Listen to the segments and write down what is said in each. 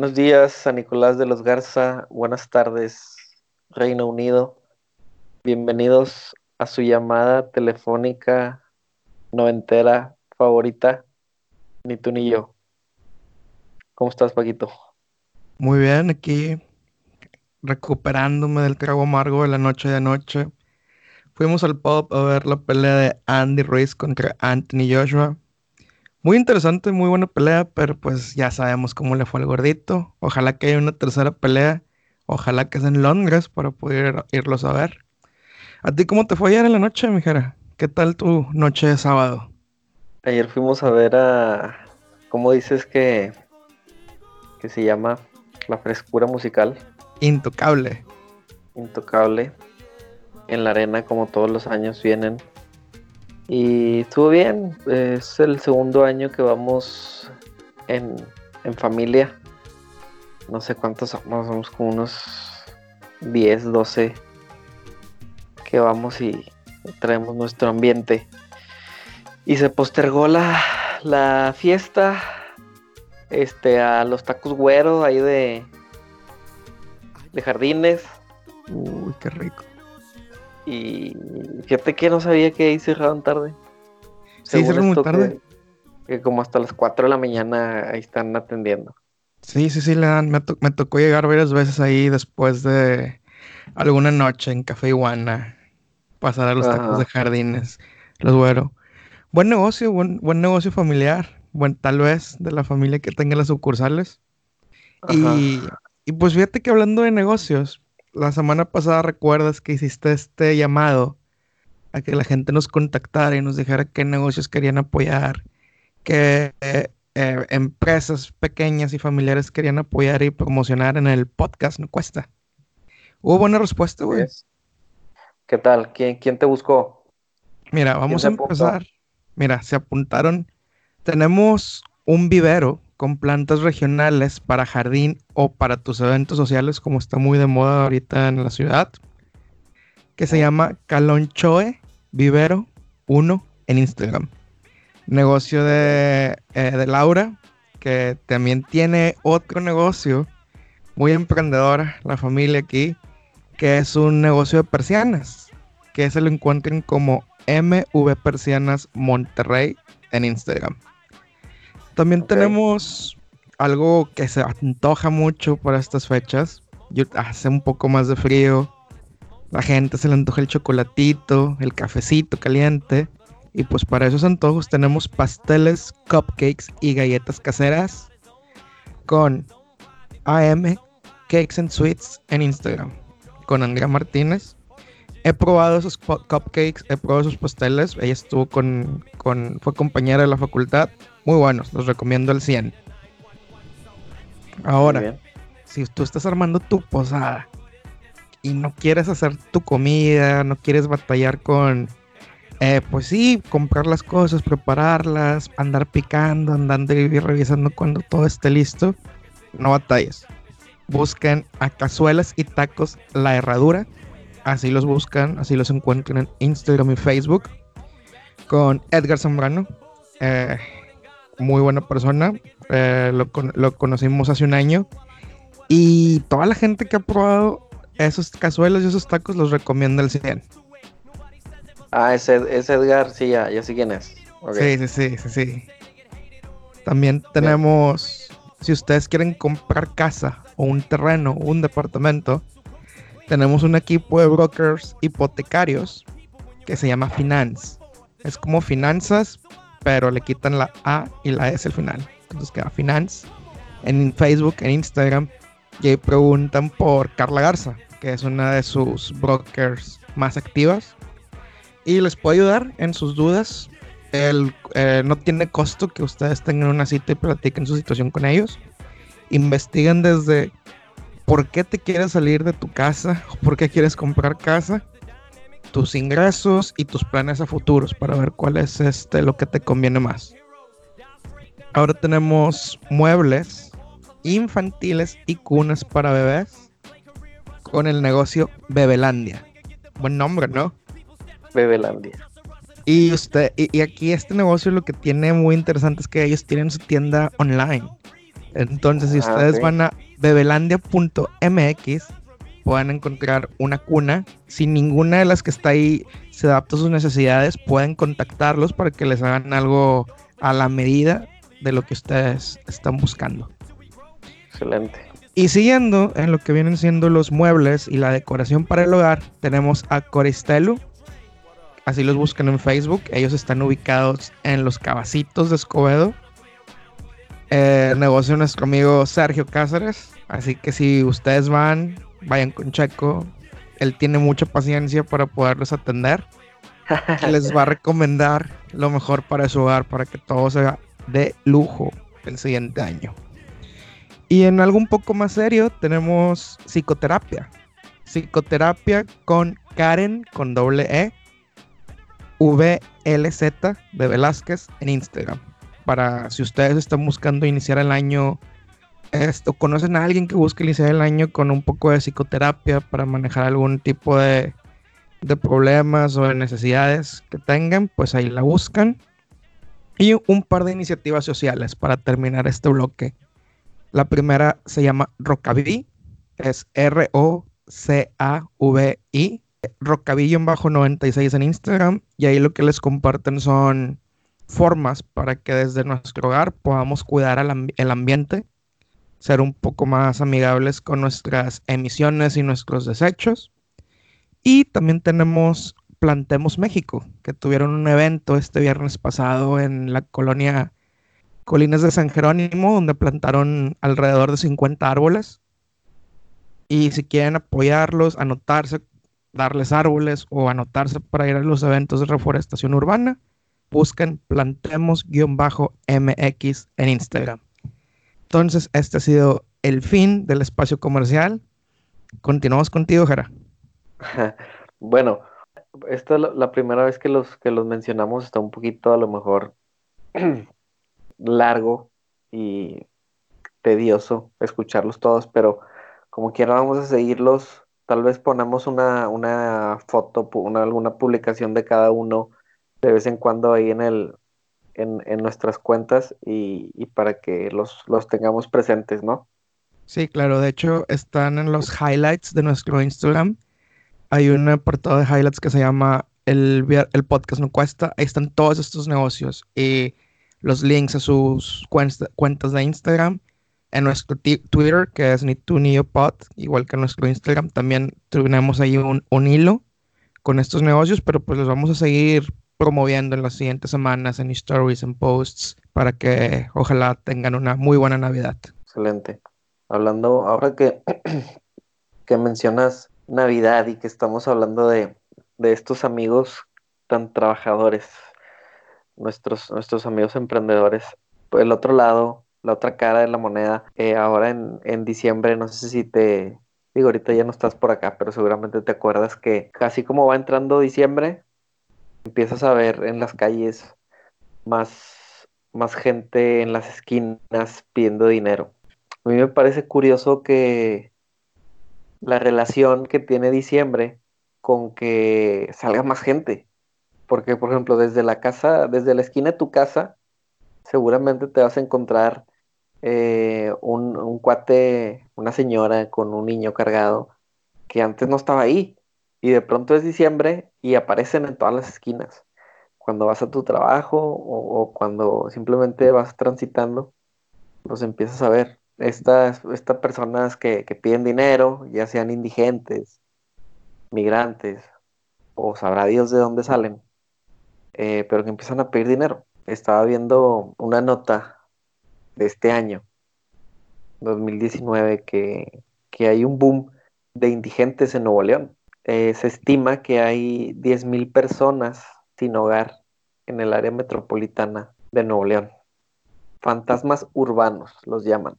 Buenos días, San Nicolás de los Garza. Buenas tardes, Reino Unido. Bienvenidos a su llamada telefónica noventera favorita, ni tú ni yo. ¿Cómo estás, Paquito? Muy bien, aquí recuperándome del trago amargo de la noche de anoche. Fuimos al pub a ver la pelea de Andy Ruiz contra Anthony Joshua. Muy interesante, muy buena pelea, pero pues ya sabemos cómo le fue al gordito. Ojalá que haya una tercera pelea. Ojalá que sea en Londres para poder irlos a ver. ¿A ti cómo te fue ayer en la noche, mijera? ¿Qué tal tu noche de sábado? Ayer fuimos a ver a... ¿Cómo dices que, que se llama? La frescura musical. Intocable. Intocable. En la arena, como todos los años vienen. Y estuvo bien. Es el segundo año que vamos en, en familia. No sé cuántos somos, somos como unos 10, 12 que vamos y traemos nuestro ambiente. Y se postergó la, la fiesta este, a los tacos güeros ahí de, de jardines. Uy, qué rico. Y fíjate que no sabía que ahí cerraban tarde. Sí, cerraron muy tarde. Que, que, como hasta las 4 de la mañana ahí están atendiendo. Sí, sí, sí, le dan. Me, to me tocó llegar varias veces ahí después de alguna noche en Café Iguana. Pasar a los Ajá. tacos de jardines. Los güero. Buen negocio, buen, buen negocio familiar. Buen, tal vez de la familia que tenga las sucursales. Y, y pues fíjate que hablando de negocios, la semana pasada recuerdas que hiciste este llamado a que la gente nos contactara y nos dijera qué negocios querían apoyar, qué eh, eh, empresas pequeñas y familiares querían apoyar y promocionar en el podcast, no cuesta. Hubo buena respuesta, güey. ¿Qué tal? ¿Quién, ¿Quién, te buscó? Mira, vamos a empezar. Apuntó? Mira, se apuntaron. Tenemos un vivero con plantas regionales para jardín o para tus eventos sociales, como está muy de moda ahorita en la ciudad, que se llama Calonchoe Vivero 1 en Instagram. Negocio de, eh, de Laura, que también tiene otro negocio muy emprendedora, la familia aquí, que es un negocio de persianas, que se lo encuentren como MV Persianas Monterrey en Instagram. También okay. tenemos algo que se antoja mucho para estas fechas. Yo, hace un poco más de frío. La gente se le antoja el chocolatito, el cafecito caliente. Y pues para esos antojos tenemos pasteles, cupcakes y galletas caseras con AM Cakes and Sweets en Instagram con Andrea Martínez. He probado esos cupcakes, he probado esos pasteles. Ella estuvo con, con fue compañera de la facultad muy buenos, los recomiendo al 100. Ahora, si tú estás armando tu posada y no quieres hacer tu comida, no quieres batallar con, eh, pues sí, comprar las cosas, prepararlas, andar picando, andando y revisando cuando todo esté listo, no batalles. Busquen a cazuelas y tacos la herradura. Así los buscan, así los encuentran en Instagram y Facebook. Con Edgar Zambrano. Eh, muy buena persona. Eh, lo, lo, conocimos hace un año. Y toda la gente que ha probado esos cazuelos y esos tacos los recomienda el 100. Ah, ese, ese Edgar, sí, ya, ya sé quién es. Okay. Sí, sí, sí, sí, sí. También tenemos, Bien. si ustedes quieren comprar casa o un terreno o un departamento, tenemos un equipo de brokers hipotecarios que se llama Finance. Es como finanzas, pero le quitan la A y la S al final. Entonces queda Finance. En Facebook, en Instagram, y ahí preguntan por Carla Garza, que es una de sus brokers más activas. Y les puede ayudar en sus dudas. El, eh, no tiene costo que ustedes tengan una cita y platiquen su situación con ellos. Investiguen desde por qué te quieres salir de tu casa, por qué quieres comprar casa, tus ingresos y tus planes a futuros para ver cuál es este lo que te conviene más. Ahora tenemos muebles infantiles y cunas para bebés con el negocio Bebelandia. Buen nombre, ¿no? Bebelandia. Y usted y, y aquí este negocio lo que tiene muy interesante es que ellos tienen su tienda online Entonces, si ah, ustedes van a bebelandia.mx, pueden encontrar una cuna. Si ninguna de las que está ahí se adapta a sus necesidades, pueden contactarlos para que les hagan algo a la medida de lo que ustedes están buscando. Excelente. Y siguiendo en lo que vienen siendo los muebles y la decoración para el hogar, tenemos a Coristelu. Así los buscan en Facebook. Ellos están ubicados en los Cabacitos de Escobedo. Eh, negocio nuestro amigo Sergio Cáceres. Así que si ustedes van, vayan con Checo. Él tiene mucha paciencia para poderlos atender. les va a recomendar lo mejor para su hogar, para que todo sea de lujo el siguiente año. Y en algo un poco más serio tenemos psicoterapia. Psicoterapia con Karen con doble E. VLZ de Velázquez en Instagram. Para si ustedes están buscando iniciar el año, esto, conocen a alguien que busque iniciar el año con un poco de psicoterapia para manejar algún tipo de, de problemas o de necesidades que tengan, pues ahí la buscan. Y un par de iniciativas sociales para terminar este bloque. La primera se llama Rockabilly, es R-O-C-A-V-I, Rockabilly-96 en Instagram, y ahí lo que les comparten son formas para que desde nuestro hogar podamos cuidar el ambiente, ser un poco más amigables con nuestras emisiones y nuestros desechos. Y también tenemos Plantemos México, que tuvieron un evento este viernes pasado en la colonia Colinas de San Jerónimo, donde plantaron alrededor de 50 árboles. Y si quieren apoyarlos, anotarse, darles árboles o anotarse para ir a los eventos de reforestación urbana, busquen plantemos-mx en Instagram. Entonces, este ha sido el fin del espacio comercial. Continuamos contigo, Jara. bueno, esta es la, primera vez que los, que los mencionamos, está un poquito a lo mejor largo y tedioso escucharlos todos, pero como quiera vamos a seguirlos. Tal vez ponemos una, una foto, una, alguna publicación de cada uno de vez en cuando ahí en el en, en nuestras cuentas y, y, para que los, los tengamos presentes, ¿no? Sí, claro. De hecho, están en los highlights de nuestro Instagram. Hay un apartado de highlights que se llama el, el podcast no cuesta. Ahí están todos estos negocios. Y los links a sus cuentas de Instagram, en nuestro Twitter, que es ni tú ni pod, igual que en nuestro Instagram, también tenemos ahí un, hilo con estos negocios, pero pues los vamos a seguir promoviendo en las siguientes semanas en stories, en posts, para que ojalá tengan una muy buena Navidad. Excelente. Hablando, ahora que, que mencionas Navidad y que estamos hablando de, de estos amigos tan trabajadores, nuestros, nuestros amigos emprendedores. El otro lado, la otra cara de la moneda, eh, ahora en, en diciembre, no sé si te, digo, ahorita ya no estás por acá, pero seguramente te acuerdas que casi como va entrando diciembre, empiezas a ver en las calles más, más gente en las esquinas pidiendo dinero. A mí me parece curioso que la relación que tiene diciembre con que salga más gente. Porque, por ejemplo, desde la casa, desde la esquina de tu casa, seguramente te vas a encontrar eh, un, cuate, una señora con un niño cargado que antes no estaba ahí. Y de pronto es diciembre y aparecen en todas las esquinas. Cuando vas a tu trabajo o, cuando simplemente vas transitando, los empiezas a ver. Estas, estas personas que, que piden dinero, ya sean indigentes, migrantes, o sabrá Dios de dónde salen, eh, pero que empiezan a pedir dinero. Estaba viendo una nota de este año, 2019, que, hay un boom de indigentes en Nuevo León. Eh, se estima que hay 10.000 personas sin hogar en el área metropolitana de Nuevo León. Fantasmas urbanos los llaman.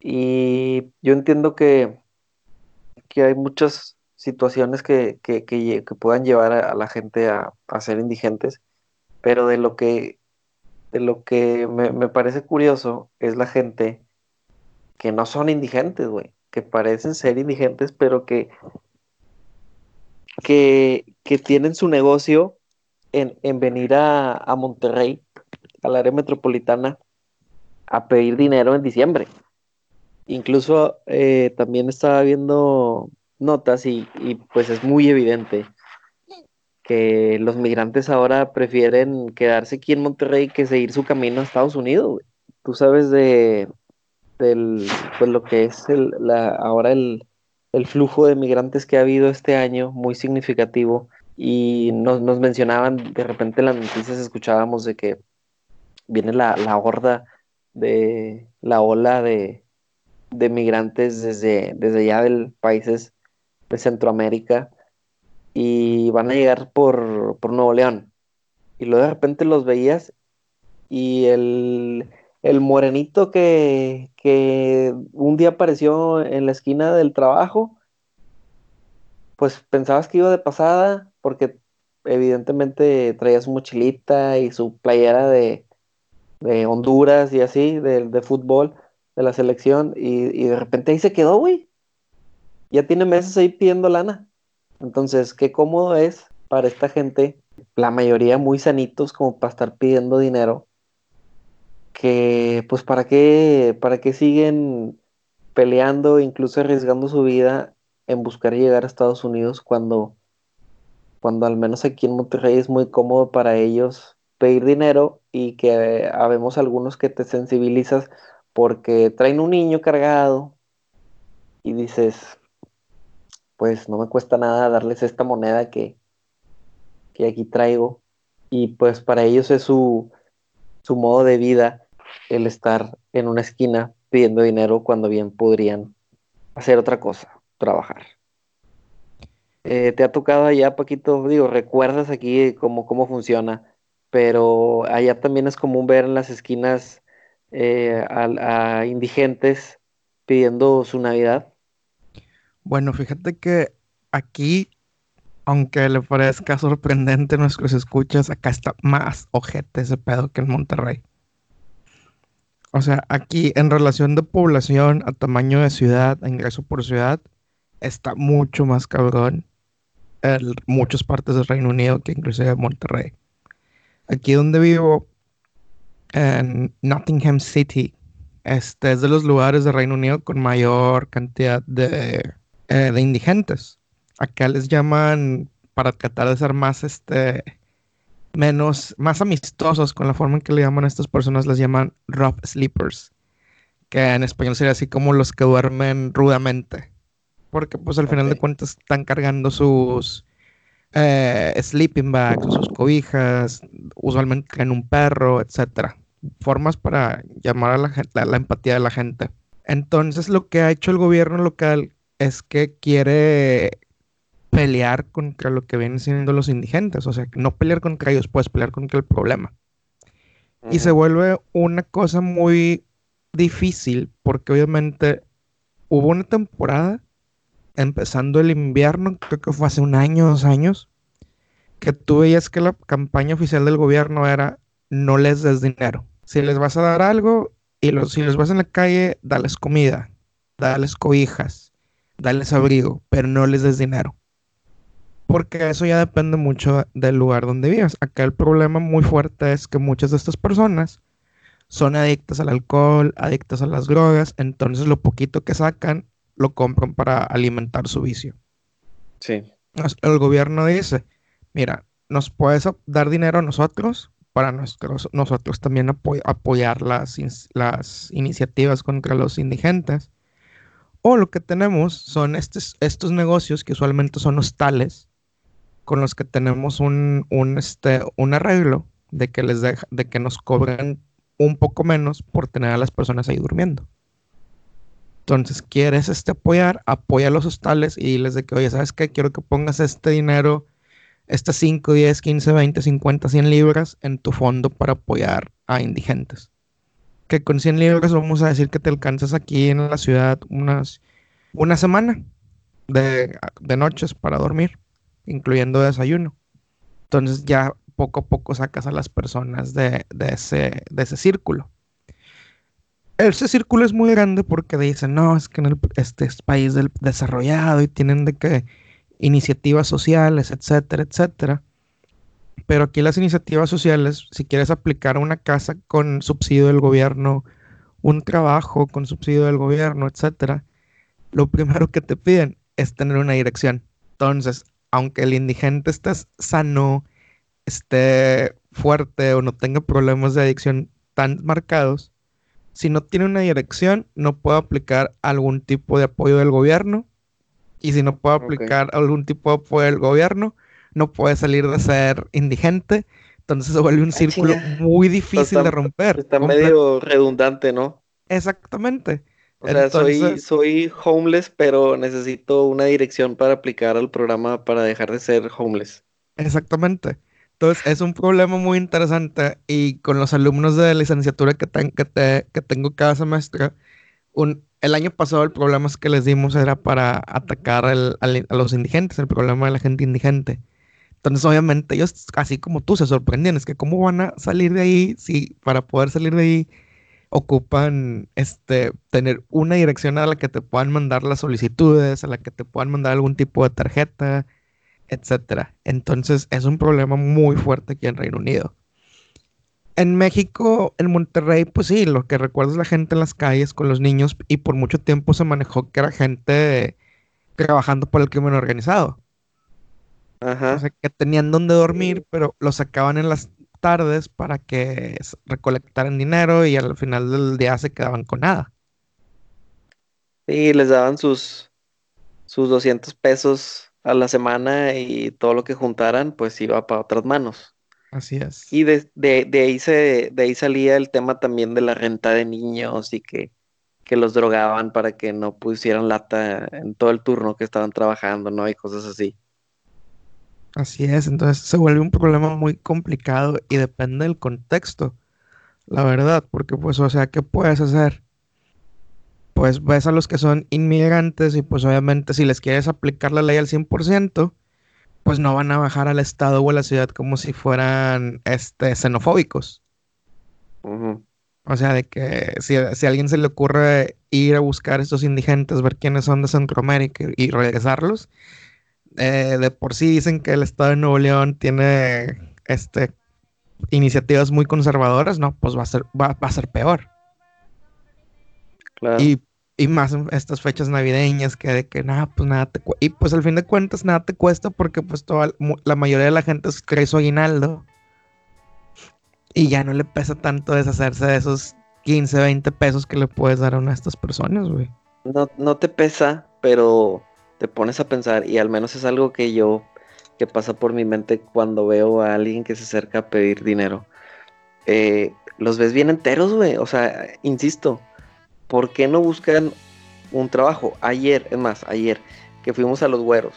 Y yo entiendo que, que hay muchas situaciones que, que, que, puedan llevar a, la gente a, ser indigentes, pero de lo que, de lo que me, parece curioso es la gente que no son indigentes, güey, que parecen ser indigentes, pero que, que, que tienen su negocio en, en venir a, a Monterrey, al área metropolitana, a pedir dinero en diciembre. Incluso eh, también estaba viendo notas y, pues es muy evidente que los migrantes ahora prefieren quedarse aquí en Monterrey que seguir su camino a Estados Unidos. Tú sabes de del, pues lo que es el, la, ahora el, el flujo de migrantes que ha habido este año, muy significativo, y nos, nos mencionaban, de repente en las noticias escuchábamos de que viene la, la horda de la ola de, de migrantes desde, desde allá de países de Centroamérica y van a llegar por, por Nuevo León. Y luego de repente los veías y el, el morenito que, que, un día apareció en la esquina del trabajo, pues pensabas que iba de pasada porque evidentemente traía su mochilita y su playera de, de Honduras y así, de, de, fútbol, de la selección, y, y de repente ahí se quedó, güey. Ya tiene meses ahí pidiendo lana. Entonces, qué cómodo es para esta gente, la mayoría muy sanitos como para estar pidiendo dinero, que pues para qué, para qué siguen peleando, incluso arriesgando su vida en buscar llegar a Estados Unidos cuando, cuando al menos aquí en Monterrey es muy cómodo para ellos pedir dinero y que habemos algunos que te sensibilizas porque traen un niño cargado y dices, pues no me cuesta nada darles esta moneda que, que aquí traigo. Y pues para ellos es su, su modo de vida el estar en una esquina pidiendo dinero cuando bien podrían hacer otra cosa, trabajar. Eh, ¿Te ha tocado allá, Paquito? Digo, ¿recuerdas aquí cómo, cómo funciona? Pero allá también es común ver en las esquinas eh, a, a indigentes pidiendo su Navidad. Bueno, fíjate que aquí, aunque le parezca sorprendente a nuestros escuchas, acá está más ojete ese pedo que en Monterrey. O sea, aquí en relación de población a tamaño de ciudad, a ingreso por ciudad, está mucho más cabrón en muchas partes del Reino Unido que inclusive Monterrey. Aquí donde vivo, en Nottingham City, este es de los lugares del Reino Unido con mayor cantidad de, eh, de indigentes. Acá les llaman, para tratar de ser más, este, menos, más amistosos con la forma en que le llaman a estas personas, les llaman rough sleepers, que en español sería así como los que duermen rudamente, porque pues al final de cuentas están cargando sus eh, sleeping bags, sus cobijas, usualmente en un perro, etcétera. Formas para llamar a la, la empatía de la gente. Entonces lo que ha hecho el gobierno local es que quiere pelear contra lo que vienen siendo los indigentes, o sea, no pelear contra ellos, puedes pelear contra el problema. Y se vuelve una cosa muy difícil porque obviamente hubo una temporada, empezando el invierno, creo que fue hace un año, dos años, que tú veías que la campaña oficial del gobierno era no les des dinero. Si les vas a dar algo y los, si les vas en la calle, dales comida, dales cobijas, dales abrigo, pero no les des dinero porque eso ya depende mucho del lugar donde vivas. Acá el problema muy fuerte es que muchas de estas personas son adictas al alcohol, adictas a las drogas, entonces lo poquito que sacan lo compran para alimentar su vicio. Sí. El gobierno dice, mira, nos puedes dar dinero a nosotros para nosotros también apoyar las, las iniciativas contra los indigentes. O lo que tenemos son estos, estos negocios que usualmente son hostales, con los que tenemos un, este, un arreglo de que, les de que nos cobren un poco menos por tener a las personas ahí durmiendo. Entonces, quieres este, apoyar, apoya a los hostales y diles de que, oye, ¿sabes qué? Quiero que pongas este dinero, estas 5, 10, 15, 20, 50, 100 libras en tu fondo para apoyar a indigentes. Que con 100 libras vamos a decir que te alcanzas aquí en la ciudad unas, una semana de, de noches para dormir incluyendo desayuno. Entonces ya poco a poco sacas a las personas de, ese, círculo. Ese círculo es muy grande porque dicen, no, es que en este es país del desarrollado y tienen de que iniciativas sociales, etcétera, etcétera. Pero aquí las iniciativas sociales, si quieres aplicar una casa con subsidio del gobierno un trabajo con subsidio del gobierno, etcétera, lo primero que te piden es tener una dirección. Entonces, aunque el indigente esté sano, esté fuerte o no tenga problemas de adicción tan marcados, si no tiene una dirección, no puede aplicar algún tipo de apoyo del gobierno. Y si no puede aplicar algún tipo de apoyo del gobierno, no puede salir de ser indigente. Entonces se vuelve un ah, círculo muy difícil de romper. Está medio redundante, ¿no? Exactamente. O sea, soy, soy homeless, pero necesito una dirección para aplicar al programa para dejar de ser homeless. Exactamente. Entonces, es un problema muy interesante y con los alumnos de licenciatura que, que, tengo cada semestre, un, el año pasado el problema que les dimos era para atacar a los indigentes, el problema de la gente indigente. Entonces, obviamente, ellos, así como tú, se sorprendían, es que cómo van a salir de ahí si para poder salir de ahí ocupan este, tener una dirección a la que te puedan mandar las solicitudes, a la que te puedan mandar algún tipo de tarjeta, etcétera. Entonces es un problema muy fuerte aquí en Reino Unido. En México, en Monterrey, pues sí, lo que recuerdo es la gente en las calles con los niños y por mucho tiempo se manejó que era gente trabajando por el crimen organizado. Ajá. O sea, que tenían donde dormir, pero los sacaban en las tardes para que recolectaran dinero y al final del día se quedaban con nada. Sí, les daban sus, sus 200 pesos a la semana y todo lo que juntaran pues iba para otras manos. Así es. Y de, ahí se, de ahí salía el tema también de la renta de niños y que, los drogaban para que no pusieran lata en todo el turno que estaban trabajando, ¿no? Y cosas así. Así es, entonces se vuelve un problema muy complicado y depende del contexto, la verdad, porque pues, o sea, ¿qué puedes hacer? pues ves a los que son inmigrantes y pues obviamente si les quieres aplicar la ley al 100%, pues no van a bajar al estado o a la ciudad como si fueran este, xenofóbicos. O sea, de que si, a alguien se le ocurre ir a buscar a estos indigentes, ver quiénes son de Centroamérica y regresarlos, eh, de por sí dicen que el estado de Nuevo León tiene este, iniciativas muy conservadoras, no, pues va a ser, va, a ser peor. Claro. Y y más en estas fechas navideñas que de que nada, pues nada te cuesta. Y pues al fin de cuentas nada te cuesta porque pues toda, la mayoría de la gente trae su aguinaldo. Y ya no le pesa tanto deshacerse de esos 15, 20 pesos que le puedes dar a una de estas personas, güey. No, no te pesa, pero te pones a pensar y al menos es algo que yo, que pasa por mi mente cuando veo a alguien que se acerca a pedir dinero. Eh, los ves bien enteros, güey. O sea, insisto, ¿por qué no buscan un trabajo? Ayer, es más, ayer, que fuimos a los güeros.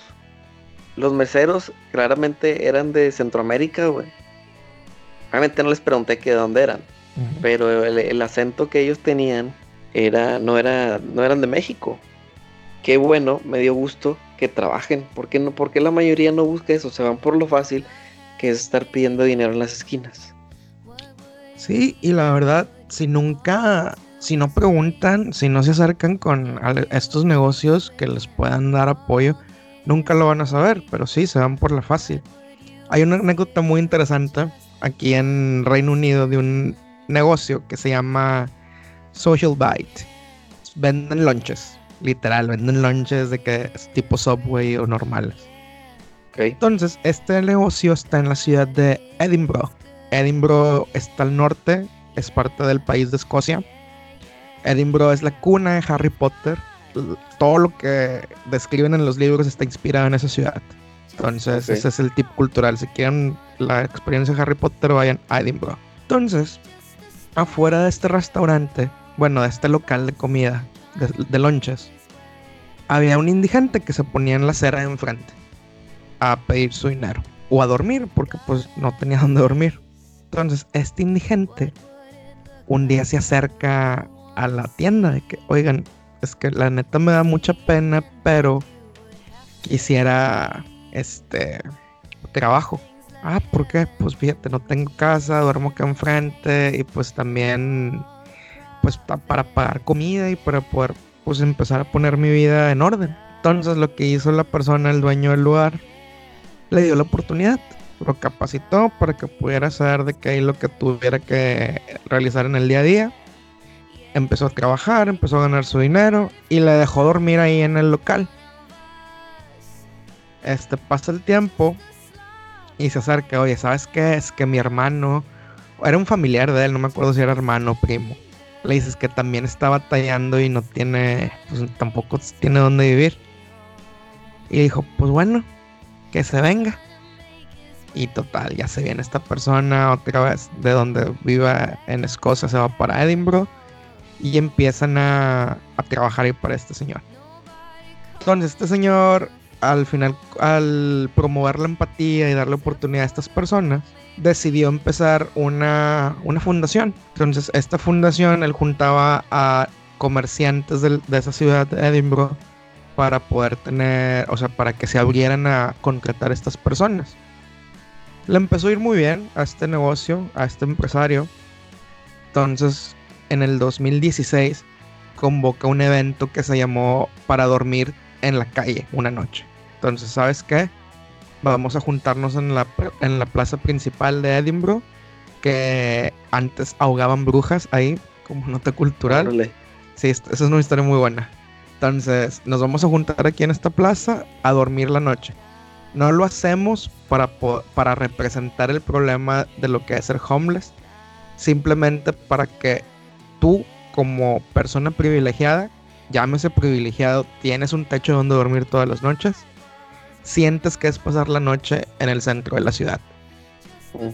Los meseros claramente eran de Centroamérica, güey. Obviamente no les pregunté que de dónde eran, pero el, acento que ellos tenían era, no, era, no eran de México. Qué bueno, me dio gusto que trabajen. ¿Por qué, no, ¿Por qué la mayoría no busca eso? Se van por lo fácil que es estar pidiendo dinero en las esquinas. Sí, y la verdad, si nunca si no preguntan, si no se acercan con estos negocios que les puedan dar apoyo, nunca lo van a saber, pero sí, se van por la fácil. Hay una anécdota muy interesante aquí en Reino Unido de un negocio que se llama Social Bite. Venden lunches, literal, venden lunches de que es tipo Subway o normales. Entonces, este negocio está en la ciudad de Edinburgh. Edinburgh está al norte, es parte del país de Escocia Edinburgh es la cuna de Harry Potter. Todo lo que describen en los libros está inspirado en esa ciudad. Entonces, ese es el tipo cultural. Si quieren la experiencia de Harry Potter, vayan a Edinburgh. Entonces, afuera de este restaurante, bueno, de este local de comida, de, lonches, había un indigente que se ponía en la acera de enfrente a pedir su dinero o a dormir, porque pues no tenía dónde dormir. Entonces, este indigente un día se acerca a la tienda de que, oigan, es que la neta me da mucha pena, pero quisiera este trabajo. Ah, ¿por qué? Pues fíjate, no tengo casa, duermo acá enfrente y pues también pues para pagar comida y para poder pues empezar a poner mi vida en orden. Entonces lo que hizo la persona, el dueño del lugar, le dio la oportunidad, lo capacitó para que pudiera saber de qué hay lo que tuviera que realizar en el día a día empezó a trabajar, empezó a ganar su dinero y le dejó dormir ahí en el local. Este pasa el tiempo y se acerca, oye, ¿sabes qué? Es que mi hermano, era un familiar de él, no me acuerdo si era hermano o primo. Le dices que también está batallando y no tiene, pues tampoco tiene dónde vivir. Y dijo, pues bueno, que se venga. Y total, ya se viene esta persona otra vez de donde viva en Escocia, se va para Edinburgh y empiezan a, a trabajar ahí para este señor. Entonces, este señor, al final, al promover la empatía y darle oportunidad a estas personas, decidió empezar una, una fundación. Entonces, esta fundación, él juntaba a comerciantes de, de esa ciudad de Edinburgh para poder tener, o sea, para que se abrieran a contratar a estas personas. Le empezó a ir muy bien a este negocio, a este empresario. Entonces, en el 2016, convoca un evento que se llamó Para dormir en la calle una noche. Entonces, ¿sabes qué? Vamos a juntarnos en la, en la plaza principal de Edinburgh, que antes ahogaban brujas ahí, como nota cultural. Sí, esa es una historia muy buena. Entonces, nos vamos a juntar aquí en esta plaza a dormir la noche. No lo hacemos para, para representar el problema de lo que es ser homeless, simplemente para que tú, como persona privilegiada, llámese privilegiado, tienes un techo donde dormir todas las noches, sientes que es pasar la noche en el centro de la ciudad.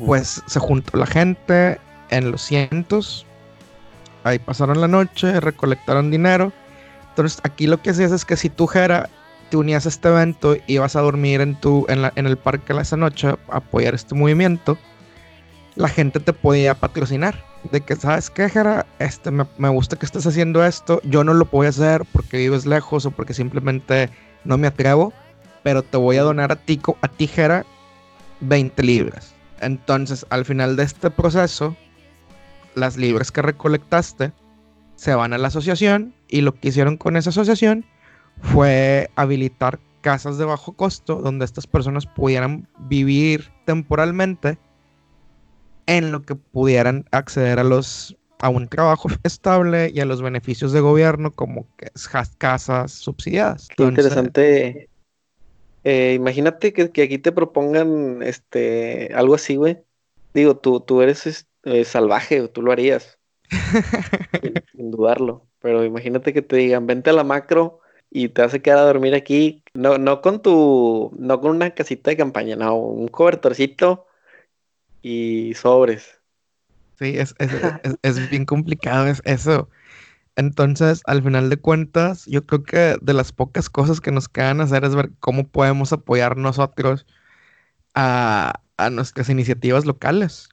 Pues se juntó la gente en los cientos, ahí pasaron la noche, recolectaron dinero entonces, aquí lo que hacías es que si tú, Jera, te unías a este evento y ibas a dormir en, tu, en, en el parque esa noche a apoyar este movimiento, la gente te podía patrocinar. De que, ¿sabes qué, Jera? Este, me, me, gusta que estés haciendo esto. Yo no lo puedo hacer porque vives lejos o porque simplemente no me atrevo. Pero te voy a donar a ti, a ti Jera, 20 libras. Entonces, al final de este proceso, las libras que recolectaste se van a la asociación y lo que hicieron con esa asociación fue habilitar casas de bajo costo donde estas personas pudieran vivir temporalmente en lo que pudieran acceder a los a un trabajo estable y a los beneficios de gobierno como que casas subsidiadas. Qué interesante. Eh, imagínate que, aquí te propongan este algo así, güey. Digo, tú, tú eres eh, salvaje, tú lo harías. sin, dudarlo. Pero imagínate que te digan, vente a la macro y te hace quedar a dormir aquí. No, no con tu, no con una casita de campaña, no, un cobertorcito y sobres. Sí, es, es, bien complicado es eso. Entonces, al final de cuentas, yo creo que de las pocas cosas que nos quedan hacer es ver cómo podemos apoyar nosotros a, a nuestras iniciativas locales.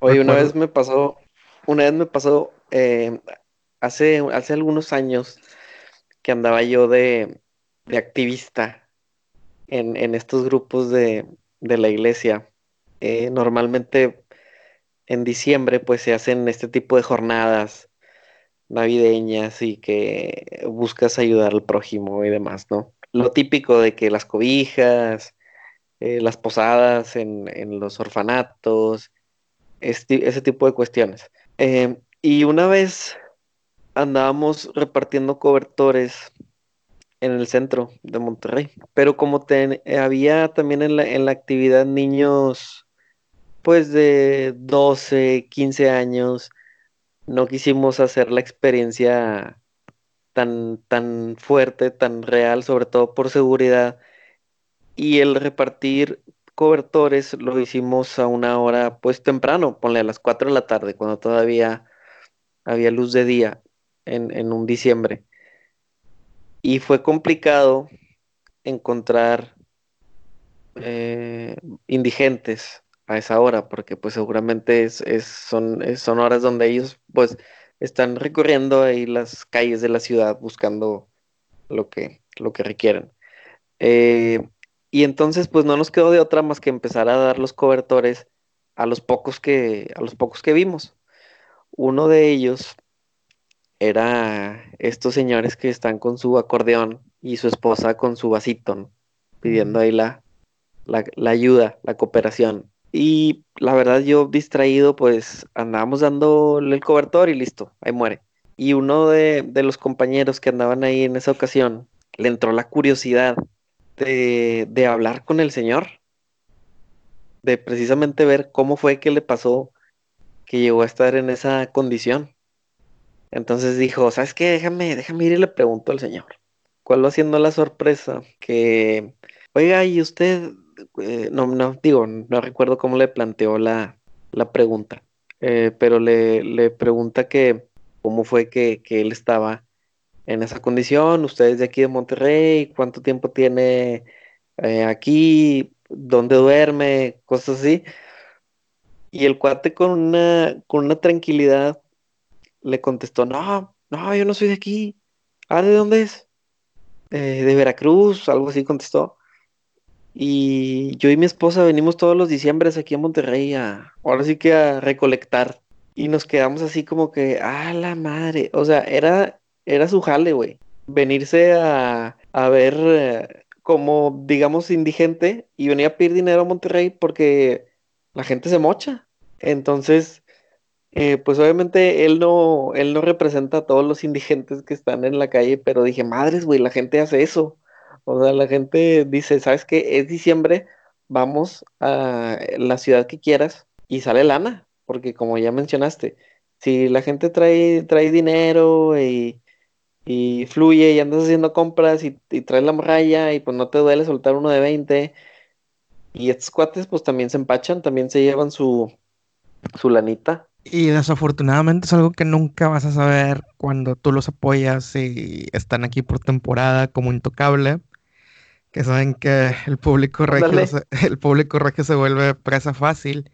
Oye, una vez me pasó, una vez me pasó, eh, hace, hace algunos años que andaba yo de, activista en, estos grupos de, la iglesia. Eh, normalmente en diciembre pues se hacen este tipo de jornadas navideñas y que buscas ayudar al prójimo y demás, ¿no? Lo típico de que las cobijas, eh, las posadas en, los orfanatos, ese tipo de cuestiones. Eh, y una vez andábamos repartiendo cobertores en el centro de Monterrey, pero como había también en la, en la actividad niños pues de 12, 15 años, no quisimos hacer la experiencia tan, tan fuerte, tan real, sobre todo por seguridad. Y el repartir cobertores lo hicimos a una hora pues temprano, ponle a las 4 de la tarde, cuando todavía había luz de día en, un diciembre. Y fue complicado encontrar eh, indigentes a esa hora, porque pues seguramente es, son, son horas donde ellos pues están recorriendo ahí las calles de la ciudad buscando lo que, lo que requieren. Eh, y entonces pues no nos quedó de otra más que empezar a dar los cobertores a los pocos que, a los pocos que vimos. Uno de ellos era estos señores que están con su acordeón y su esposa con su vasito, pidiendo ahí la, la, ayuda, la cooperación. Y la verdad yo distraído, pues andábamos dándole el cobertor y listo, ahí muere. y uno de, de los compañeros que andaban ahí en esa ocasión le entró la curiosidad de, de hablar con el señor, de precisamente ver cómo fue que le pasó que llegó a estar en esa condición. Entonces dijo, ¿sabes qué? Déjame, déjame ir y le pregunto al señor. ¿Cuál va siendo la sorpresa? Que, oiga, y usted, eh, no, no, digo, no recuerdo cómo le planteó la, la pregunta, eh, pero le, le, pregunta que cómo fue que, que, él estaba en esa condición, ustedes de aquí de Monterrey, cuánto tiempo tiene eh, aquí, dónde duerme, cosas así. Y el cuate con una, con una tranquilidad le contestó, no, no, yo no soy de aquí. Ah, ¿de dónde es? De Veracruz, algo así contestó. Y yo y mi esposa venimos todos los diciembres aquí a Monterrey a, ahora sí que a recolectar. Y nos quedamos así como que, ah, la madre. O sea, era, era su jale, güey. Venirse a, a ver eh, como, digamos, indigente y venía a pedir dinero a Monterrey porque la gente se mocha. Entonces, eh, pues obviamente él no, él no representa a todos los indigentes que están en la calle, pero dije, madres, güey, la gente hace eso. O sea, la gente dice, ¿sabes qué? Es diciembre, vamos a la ciudad que quieras y sale lana, porque como ya mencionaste, si la gente trae, trae dinero y, y fluye y andas haciendo compras y, y traes la morralla y pues no te duele soltar uno de 20 y estos cuates pues también se empachan, también se llevan su, su lanita y desafortunadamente es algo que nunca vas a saber cuando tú los apoyas y están aquí por temporada como intocable. Que saben que el público regio, se, el público regio se vuelve presa fácil.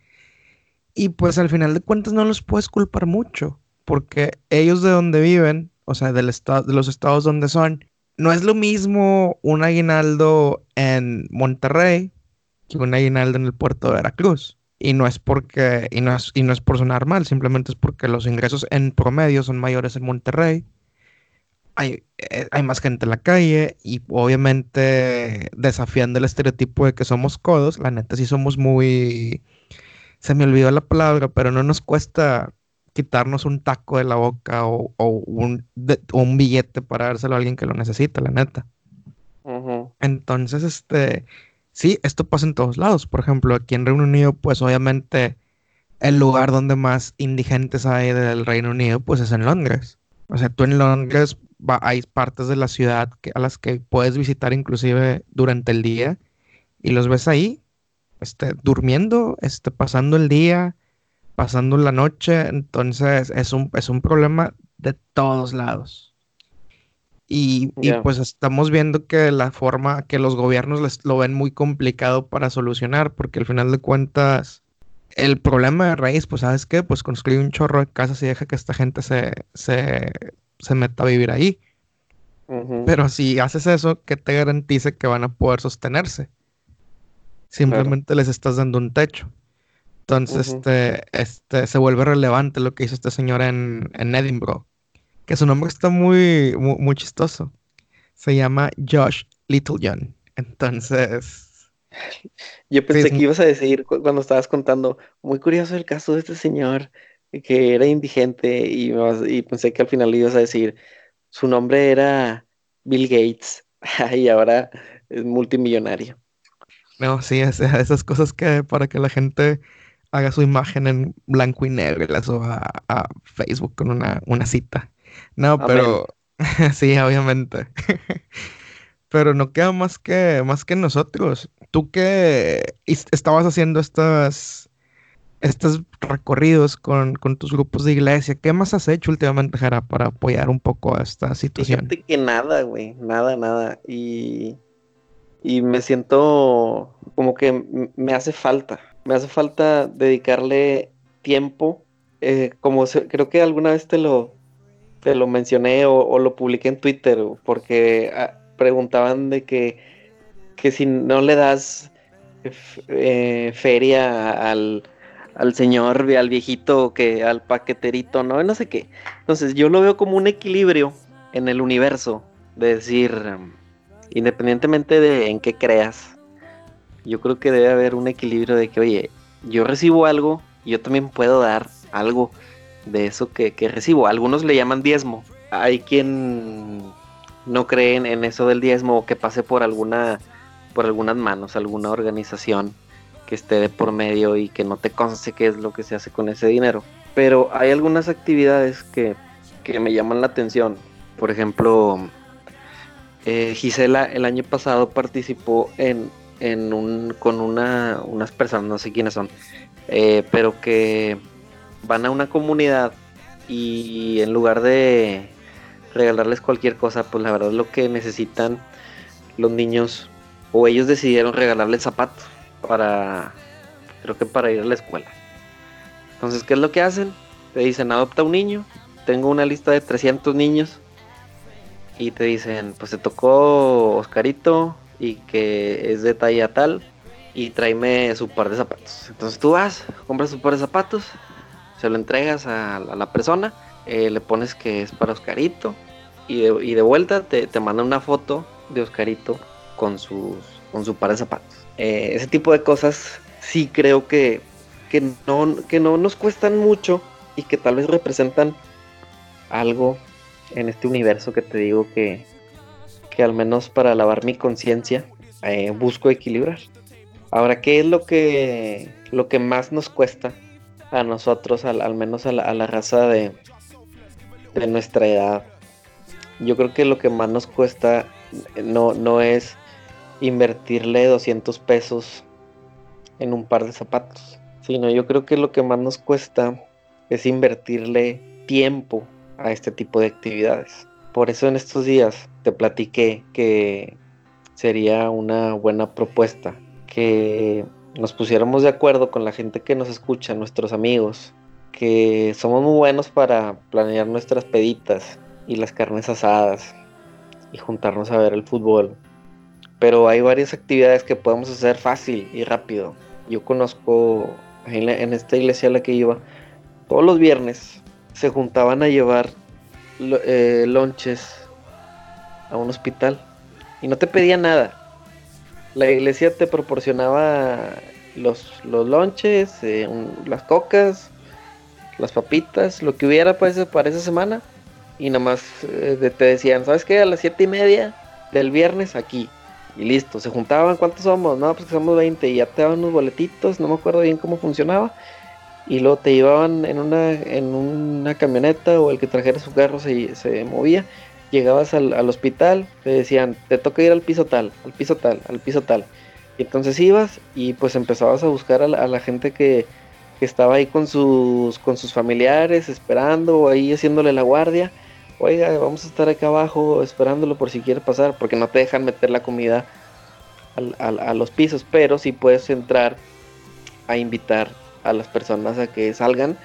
Y pues al final de cuentas no los puedes culpar mucho. Porque ellos de donde viven, o sea, del estado, de los estados donde son, no es lo mismo un aguinaldo en Monterrey que un aguinaldo en el puerto de Veracruz. Y no es porque, y no es, y no es por sonar mal, simplemente es porque los ingresos en promedio son mayores en Monterrey. Hay, eh, hay más gente en la calle y obviamente desafiando el estereotipo de que somos codos, la neta sí somos muy... Se me olvidó la palabra, pero no nos cuesta quitarnos un taco de la boca o, un, un, billete para dárselo a alguien que lo necesita, la neta. Entonces, este, Sí, esto pasa en todos lados. Por ejemplo, aquí en Reino Unido, pues obviamente el lugar donde más indigentes hay del Reino Unido, pues es en Londres. O sea, tú en Londres hay partes de la ciudad a las que puedes visitar inclusive durante el día y los ves ahí, este, durmiendo, este, pasando el día, pasando la noche. Entonces es un, es un problema de todos lados. Y, pues estamos viendo que la forma que los gobiernos les, lo ven muy complicado para solucionar, porque al final de cuentas, el problema de raíz, pues sabes qué, pues construye un chorro de casas y deja que esta gente se, se, se meta a vivir ahí. Pero si haces eso, ¿qué te garantice que van a poder sostenerse? Simplemente les estás dando un techo. Entonces, este, este, se vuelve relevante lo que hizo este señor en, en Edinburgh que su nombre está muy, muy, chistoso. Se llama Josh Littlejohn. Entonces. Yo pensé que ibas a decir cuando estabas contando, muy curioso el caso de este señor que era indigente y, y pensé que al final ibas a decir, su nombre era Bill Gates y ahora es multimillonario. No, sí, esas cosas que para que la gente haga su imagen en blanco y negro la suba a, Facebook con una, una cita. No, pero sí, obviamente. pero no queda más que más que nosotros. Tú que estabas haciendo estas estos recorridos con, tus grupos de iglesia, ¿qué más has hecho últimamente, Jara, para apoyar un poco a esta situación? Que nada, güey, nada, nada. Y, y me siento como que me hace falta, me hace falta dedicarle tiempo. Eh, como creo que alguna vez te lo, te lo mencioné o, lo publiqué en Twitter porque ah, preguntaban de que, que si no le das eh, feria al, al señor, al viejito, que al paqueterito, no, no sé qué. Entonces yo lo veo como un equilibrio en el universo, de decir, independientemente de en qué creas, yo creo que debe haber un equilibrio de que, oye, yo recibo algo, yo también puedo dar algo de eso que, recibo. Algunos le llaman diezmo. Hay quien no cree en eso del diezmo o que pase por alguna por algunas manos, alguna organización que esté de por medio y que no te conste qué es lo que se hace con ese dinero. Pero hay algunas actividades que, que me llaman la atención. Por ejemplo, eh, Gisela el año pasado participó en, en un, con una, unas personas, no sé quiénes son, eh, pero que van a una comunidad y en lugar de regalarles cualquier cosa, pues la verdad lo que necesitan los niños o ellos decidieron regalarles zapatos para, creo que para ir a la escuela. Entonces, ¿qué es lo que hacen? Te dicen, adopta un niño, tengo una lista de 300 niños y te dicen, pues te tocó Oscarito y que es de talla tal y tráeme su par de zapatos. Entonces tú vas, compras su par de zapatos, se lo entregas a, la persona, eh, le pones que es para Oscarito y de, vuelta te, te, manda una foto de Oscarito con, sus, con su par de zapatos. Eh, ese tipo de cosas sí creo que, que, no, que no nos cuestan mucho y que tal vez representan algo en este universo que te digo que, que al menos para lavar mi conciencia eh, busco equilibrar. Ahora, ¿qué es lo que, lo que más nos cuesta a nosotros, al, menos a la, raza de, de nuestra edad? Yo creo que lo que más nos cuesta no, no es invertirle 200 pesos en un par de zapatos, sino yo creo que lo que más nos cuesta es invertirle tiempo a este tipo de actividades. Por eso en estos días te platiqué que sería una buena propuesta que nos pusiéramos de acuerdo con la gente que nos escucha, nuestros amigos, que somos muy buenos para planear nuestras peditas y las carnes asadas y juntarnos a ver el fútbol. Pero hay varias actividades que podemos hacer fácil y rápido. Yo conozco en, esta iglesia a la que iba, todos los viernes se juntaban a llevar eh, lonches a un hospital y no te pedía nada. La iglesia te proporcionaba los, los lonches, eh, las cocas, las papitas, lo que hubiera para, ese, para esa semana. Y nada más eh, te decían, ¿sabes qué? A las siete y media del viernes aquí. Y listo, se juntaban, ¿cuántos somos? No, pues somos 20 y ya te daban unos boletitos, no me acuerdo bien cómo funcionaba y luego te llevaban en una, en una camioneta o el que trajera su carro se, se movía, llegabas al, hospital, te decían, te toca ir al piso tal, al piso tal, al piso tal. Y entonces ibas y pues empezabas a buscar a la, gente que, que, estaba ahí con sus, con sus familiares, esperando ahí haciéndole la guardia. Oiga, vamos a estar acá abajo esperándolo por si quiere pasar, porque no te dejan meter la comida a los pisos, pero sí puedes entrar a invitar a las personas a que salgan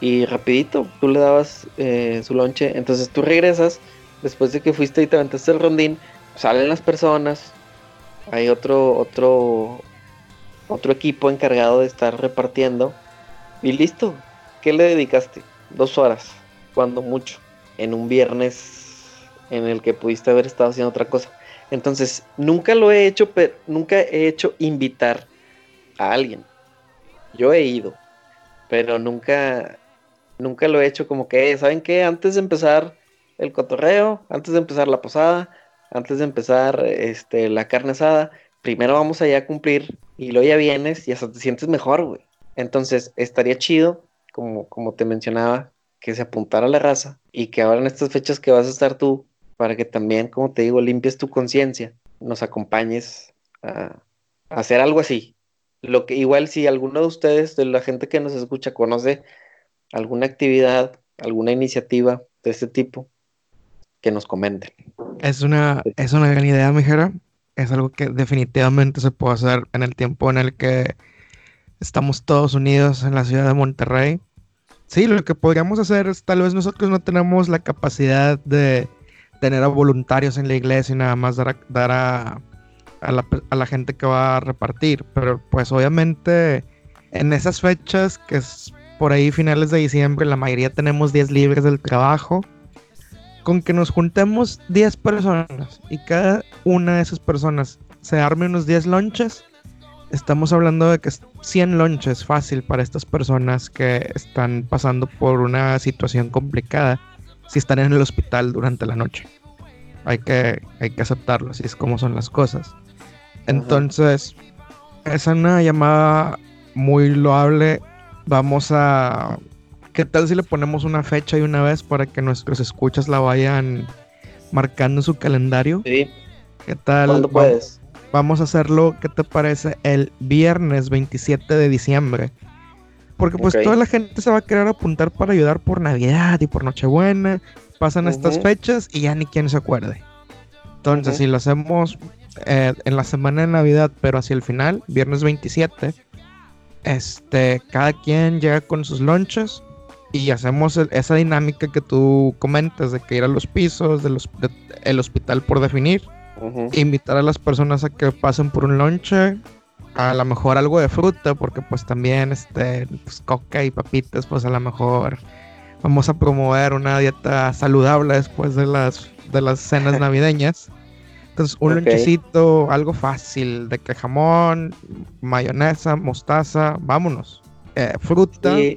y rapidito tú le dabas eh, su lonche. Entonces tú regresas después de que fuiste y te aventaste el rondín, salen las personas, hay otro otro otro equipo encargado de estar repartiendo y listo. ¿Qué le dedicaste? Dos horas, cuando mucho, en un viernes en el que pudiste haber estado haciendo otra cosa. Entonces, nunca lo he hecho, pero nunca he hecho invitar a alguien. Yo he ido, pero nunca, nunca lo he hecho como que, ¿saben qué? Antes de empezar el cotorreo, antes de empezar la posada, antes de empezar este, la carne asada, primero vamos allá a cumplir y luego ya vienes y hasta te sientes mejor, güey. Entonces, estaría chido, como, como te mencionaba, que se apuntara la raza y que ahora en estas fechas que vas a estar tú, para que también, como te digo, limpies tu conciencia, nos acompañes a hacer algo así, lo que igual si alguno de ustedes, de la gente que nos escucha, conoce alguna actividad, alguna iniciativa de este tipo, que nos comenten. Es una, es una gran idea, mijera. Es algo que definitivamente se puede hacer en el tiempo en el que estamos todos unidos en la ciudad de Monterrey. Sí, lo que podríamos hacer es, tal vez nosotros no tenemos la capacidad de tener a voluntarios en la iglesia y nada más dar dar a a la, gente que va a repartir. Pero pues obviamente en esas fechas, que es por ahí finales de diciembre, la mayoría tenemos días libres del trabajo. Con que nos juntemos 10 personas y cada una de esas personas se arme unos 10 lonches, estamos hablando de que 100 lonches fácil para estas personas que están pasando por una situación complicada si están en el hospital durante la noche. Hay que, hay que aceptarlo, así es como son las cosas. Entonces, es una llamada muy loable. Vamos a... ¿Qué tal si le ponemos una fecha y una vez para que nuestros escuchas la vayan marcando en su calendario? Sí. ¿Qué tal? ¿Cuándo puedes? Vamos a hacerlo, ¿qué te parece? El viernes 27 de diciembre. Porque pues toda la gente se va a querer apuntar para ayudar por Navidad y por Nochebuena. Pasan estas fechas y ya ni quien se acuerde. Entonces, si lo hacemos eh, en la semana de Navidad, pero hacia el final, viernes 27, este, cada quien llega con sus lonches y hacemos esa dinámica que tú comentas de que ir a los pisos, del el hospital por definir, invitar a las personas a que pasen por un lonche, a lo mejor algo de fruta, porque pues también este, pues, coca y papitas, pues a lo mejor vamos a promover una dieta saludable después de las, de las cenas navideñas. Entonces, un lonchecito, algo fácil, de que jamón, mayonesa, mostaza, vámonos. Eh, fruta. Y,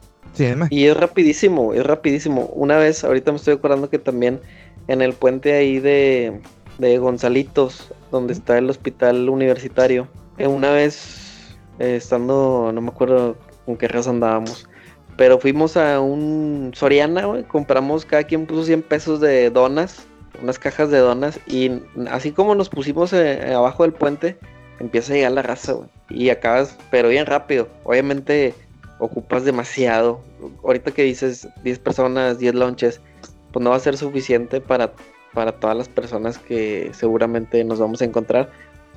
y es rapidísimo, es rapidísimo. Una vez, ahorita me estoy acordando que también en el puente ahí de, de Gonzalitos, donde está el hospital universitario, eh, una vez eh, estando, no me acuerdo con qué raza andábamos, pero fuimos a un Soriana, compramos, cada quien puso 100 pesos de donas unas cajas de donas y así como nos pusimos eh, abajo del puente, empieza a llegar la raza, güey. Y acabas, pero bien rápido. Obviamente ocupas demasiado. Ahorita que dices 10 personas, 10 lonches, pues no va a ser suficiente para, para todas las personas que seguramente nos vamos a encontrar.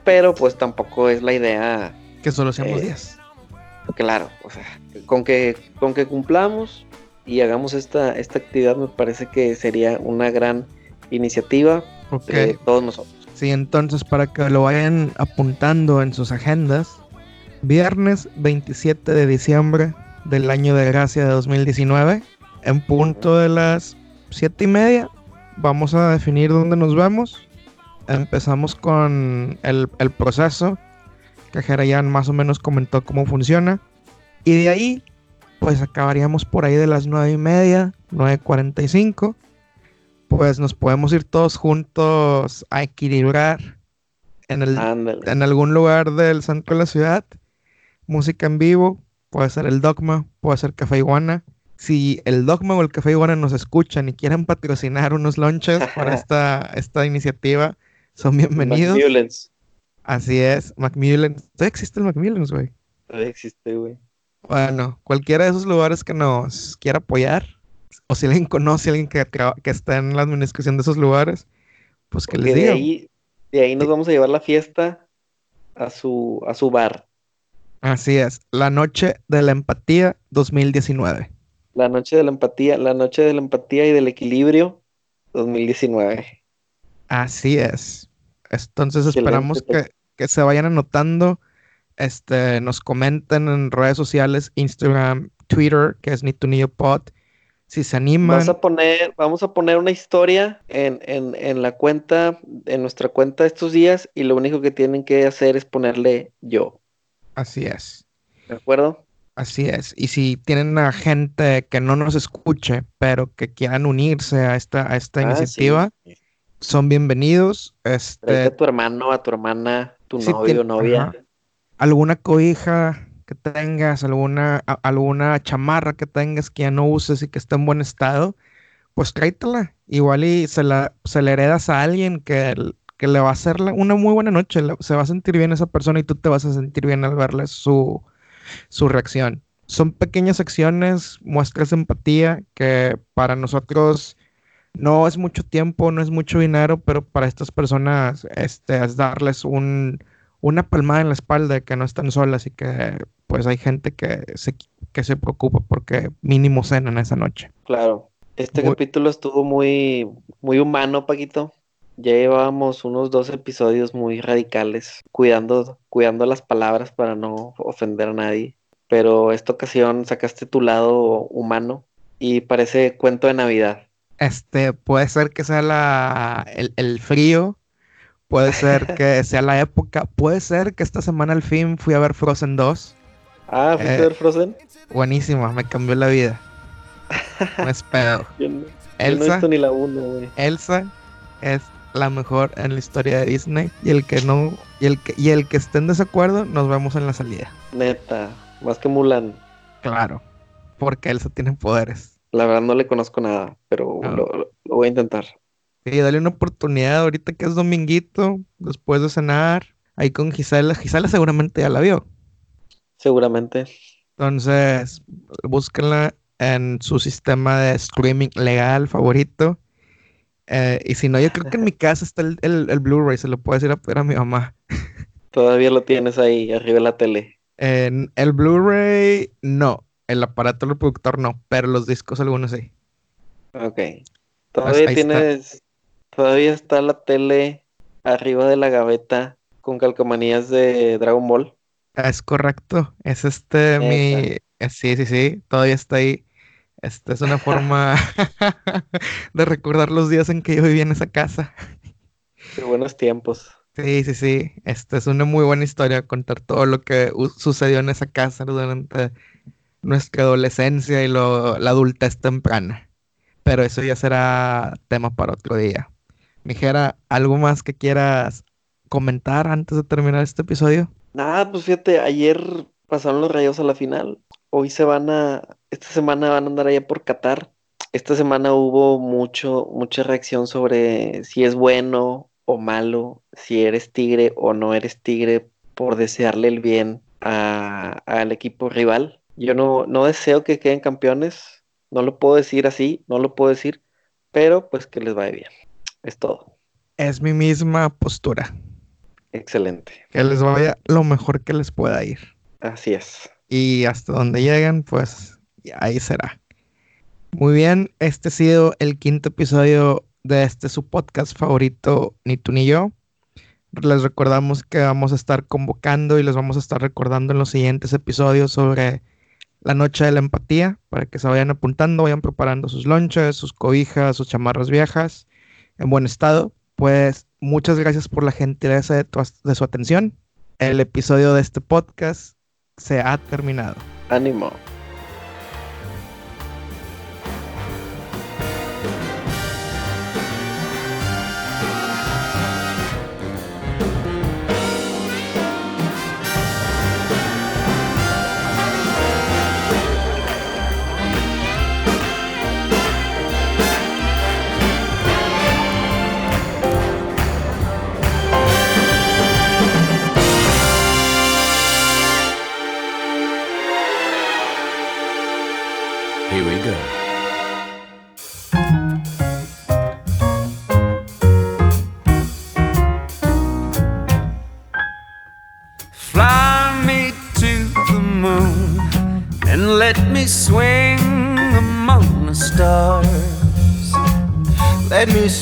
Pero pues tampoco es la idea. Que solo seamos 10. Eh, claro, o sea, con que, con que cumplamos y hagamos esta, esta actividad me parece que sería una gran iniciativa de todos nosotros. Sí, entonces para que lo vayan apuntando en sus agendas, viernes 27 de diciembre del año de gracia de 2019, en punto de las 7 y media, vamos a definir dónde nos vemos. Empezamos con el, el proceso, que Jerayan más o menos comentó cómo funciona. Y de ahí, pues acabaríamos por ahí de las 9 y media, 9.45 pues nos podemos ir todos juntos a equilibrar en, el, en algún lugar del centro de la ciudad. Música en vivo, puede ser el Dogma, puede ser Café Iguana. Si el Dogma o el Café Iguana nos escuchan y quieren patrocinar unos lunches para esta, esta iniciativa, son bienvenidos. Macmillans. Así es, Macmillan. ¿Todavía existe el Macmillan, güey? Todavía existe, güey. Bueno, cualquiera de esos lugares que nos quiera apoyar, o si alguien conoce a alguien que, que está en la administración de esos lugares, pues que les diga. De ahí, de ahí nos vamos a llevar la fiesta a su, a su bar. Así es, la noche de la empatía 2019. La noche de la empatía, la noche de la empatía y del equilibrio 2019. Así es. Entonces esperamos que, que, se vayan anotando, este, nos comenten en redes sociales, Instagram, Twitter, que es Pod si se animan. Vamos a poner, vamos a poner una historia en, en, la cuenta, en nuestra cuenta estos días, y lo único que tienen que hacer es ponerle yo. Así es. ¿De acuerdo? Así es. Y si tienen a gente que no nos escuche, pero que quieran unirse a esta, a esta ah, iniciativa, son bienvenidos. Este... a tu hermano, a tu hermana, tu novio, novia. Alguna cobija, que tengas, alguna, alguna chamarra que tengas que ya no uses y que esté en buen estado, pues tráetela. Igual y se la, se la heredas a alguien que, que le va a hacer una muy buena noche. Se va a sentir bien esa persona y tú te vas a sentir bien al verle su, su reacción. Son pequeñas acciones, muestras de empatía que para nosotros no es mucho tiempo, no es mucho dinero, pero para estas personas este, es darles un, una palmada en la espalda de que no están solas y que pues hay gente que se, que se preocupa porque mínimo cenan esa noche. Claro, este capítulo estuvo muy, muy humano, Paquito. Ya llevábamos unos dos episodios muy radicales, cuidando, cuidando las palabras para no ofender a nadie. Pero esta ocasión sacaste tu lado humano y parece cuento de Navidad. Este, puede ser que sea la, el, el frío Puede ser que sea la época. Puede ser que esta semana al fin fui a ver Frozen 2. Ah, ¿fuiste a ver Frozen? Buenísima, me cambió la vida. No es pedo. Elsa, ni la 1, güey. Elsa es la mejor en la historia de Disney. Y el que no, y el que, y el que esté en desacuerdo, nos vemos en la salida. Neta, más que Mulan. Claro, porque Elsa tiene poderes. La verdad no le conozco nada, pero lo, voy a intentar. Sí, dale una oportunidad ahorita que es dominguito, después de cenar, ahí con Gisela. Gisela seguramente ya la vio. Seguramente. Entonces, búsquenla en su sistema de streaming legal favorito. Eh, y si no, yo creo que en mi casa está el, el, Blu-ray, se lo puedo decir a, a mi mamá. Todavía lo tienes ahí, arriba de la tele. En el Blu-ray, no. El aparato reproductor no, pero los discos algunos sí. Ok. Todavía tienes. Todavía está la tele arriba de la gaveta con calcomanías de Dragon Ball. Es correcto. Es este mi. Eh, sí, sí, sí. Todavía está ahí. Esta es una forma de recordar los días en que yo vivía en esa casa. Qué buenos tiempos. Sí, sí, sí. Esta es una muy buena historia, contar todo lo que sucedió en esa casa durante nuestra adolescencia y lo, la adultez temprana. Pero eso ya será tema para otro día. Mijera, ¿algo más que quieras comentar antes de terminar este episodio? Nada, pues fíjate, ayer pasaron los rayos a la final. Hoy se van a, esta semana van a andar allá por Qatar. Esta semana hubo mucho, mucha reacción sobre si es bueno o malo, si eres tigre o no eres tigre por desearle el bien al equipo rival. Yo no, no deseo que queden campeones, no lo puedo decir así, no lo puedo decir, pero pues que les vaya bien. Es todo. Es mi misma postura. Excelente. Que les vaya lo mejor que les pueda ir. Así es. Y hasta donde lleguen, pues ahí será. Muy bien, este ha sido el quinto episodio de este su podcast favorito, Ni tú ni yo. Les recordamos que vamos a estar convocando y les vamos a estar recordando en los siguientes episodios sobre la noche de la empatía, para que se vayan apuntando, vayan preparando sus lonches, sus cobijas, sus chamarras viejas en buen estado. Pues muchas gracias por la gentileza de, de su atención. El episodio de este podcast se ha terminado. Ánimo.